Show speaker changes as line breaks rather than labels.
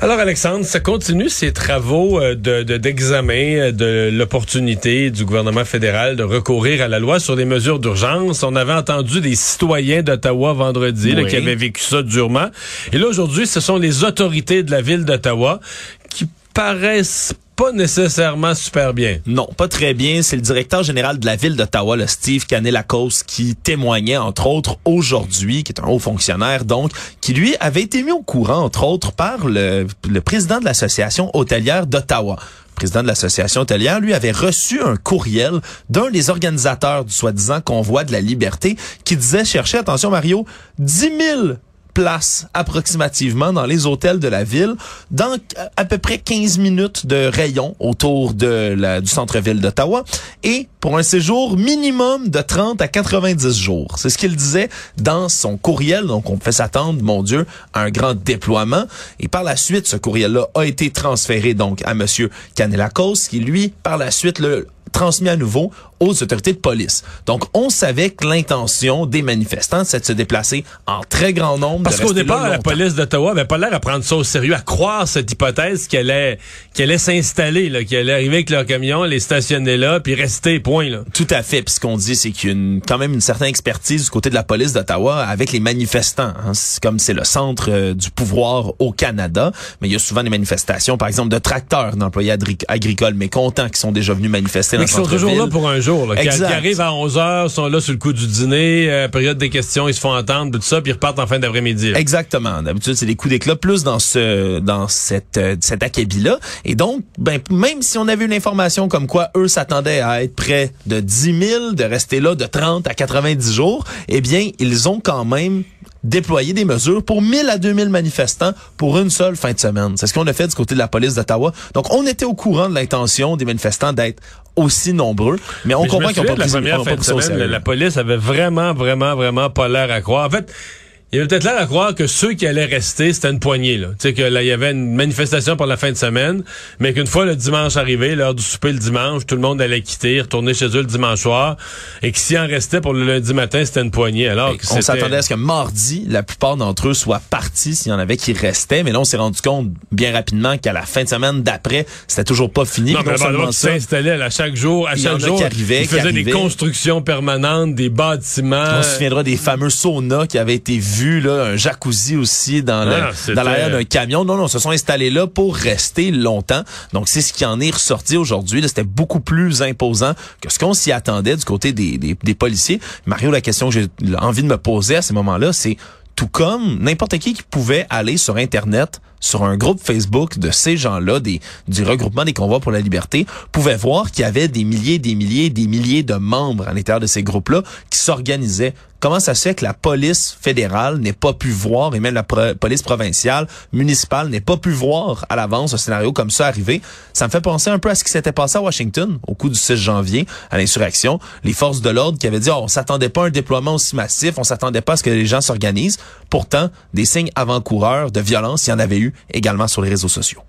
Alors Alexandre, ça continue ces travaux euh, de d'examen euh, de, l'opportunité du gouvernement fédéral de recourir à la loi sur les mesures d'urgence. On avait entendu des citoyens d'Ottawa vendredi qui avaient vécu ça durement. Et là aujourd'hui, ce sont les autorités de la ville d'Ottawa qui paraissent pas nécessairement super bien.
Non, pas très bien. C'est le directeur général de la ville d'Ottawa, le Steve Canelacos, qui témoignait, entre autres, aujourd'hui, qui est un haut fonctionnaire, donc, qui lui avait été mis au courant, entre autres, par le, le président de l'association hôtelière d'Ottawa Le président de l'association hôtelière, lui, avait reçu un courriel d'un des organisateurs du soi-disant convoi de la liberté qui disait chercher, attention Mario, 10 000 place approximativement dans les hôtels de la ville, dans à peu près 15 minutes de rayon autour de la, du centre-ville d'Ottawa, et pour un séjour minimum de 30 à 90 jours. C'est ce qu'il disait dans son courriel, donc on peut s'attendre, mon Dieu, à un grand déploiement. Et par la suite, ce courriel-là a été transféré donc à Monsieur Canelacos, qui lui, par la suite, le transmis à nouveau aux autorités de police. Donc, on savait que l'intention des manifestants, c'est de se déplacer en très grand nombre.
Parce qu'au départ, la police d'Ottawa avait pas l'air à prendre ça au sérieux, à croire cette hypothèse qu'elle allait, qu'elle allait s'installer, qu'elle allait arriver avec leur camion, les stationner là, puis rester, point. Là.
Tout à fait. Puis ce qu'on dit, c'est qu'il y a une, quand même une certaine expertise du côté de la police d'Ottawa avec les manifestants. Hein. Comme c'est le centre euh, du pouvoir au Canada, mais il y a souvent des manifestations, par exemple, de tracteurs d'employés agricoles mécontents qui sont déjà venus manifester
mais qui sont toujours là pour un jour, là, qui, arrivent à 11 heures, sont là sur le coup du dîner, euh, période des questions, ils se font entendre, tout ça, puis ils repartent en fin d'après-midi.
Exactement. D'habitude, c'est des coups d'éclat plus dans ce dans cette euh, cet acabit-là. Et donc, ben même si on avait une information comme quoi eux s'attendaient à être près de 10 000, de rester là de 30 à 90 jours, eh bien, ils ont quand même déployer des mesures pour 1000 à 2000 manifestants pour une seule fin de semaine. C'est ce qu'on a fait du côté de la police d'Ottawa. Donc, on était au courant de l'intention des manifestants d'être aussi nombreux, mais on comprend qu'ils n'ont pas pris,
la, la police avait vraiment, vraiment, vraiment pas l'air à croire. En fait, il y avait peut-être l'air à croire que ceux qui allaient rester, c'était une poignée. Là. Tu sais, que là, il y avait une manifestation pour la fin de semaine, mais qu'une fois le dimanche arrivé, l'heure du souper le dimanche, tout le monde allait quitter, retourner chez eux le dimanche soir, et que s'il en restait pour le lundi matin, c'était une poignée. Alors
on s'attendait à ce que mardi, la plupart d'entre eux soient partis s'il y en avait qui restaient, mais là, on s'est rendu compte bien rapidement qu'à la fin de semaine d'après, c'était toujours pas fini.
Non, mais bon, s'installait à chaque jour, à chaque jour, ils faisaient des constructions permanentes, des bâtiments.
On se souviendra des fameux saunas qui avaient été vus un jacuzzi aussi dans ah, l'arrière d'un camion. Non, non, se sont installés là pour rester longtemps. Donc, c'est ce qui en est ressorti aujourd'hui. C'était beaucoup plus imposant que ce qu'on s'y attendait du côté des, des policiers. Mario, la question que j'ai envie de me poser à ce moment-là, c'est tout comme n'importe qui qui pouvait aller sur Internet, sur un groupe Facebook de ces gens-là, des, du regroupement des convois pour la liberté, pouvait voir qu'il y avait des milliers, des milliers, des milliers de membres à l'intérieur de ces groupes-là qui s'organisaient comment ça se fait que la police fédérale n'ait pas pu voir, et même la police provinciale, municipale, n'ait pas pu voir à l'avance un scénario comme ça arriver? Ça me fait penser un peu à ce qui s'était passé à Washington au coup du 6 janvier, à l'insurrection. Les forces de l'ordre qui avaient dit, oh, on s'attendait pas à un déploiement aussi massif, on s'attendait pas à ce que les gens s'organisent. Pourtant, des signes avant-coureurs de violence, il y en avait eu également sur les réseaux sociaux.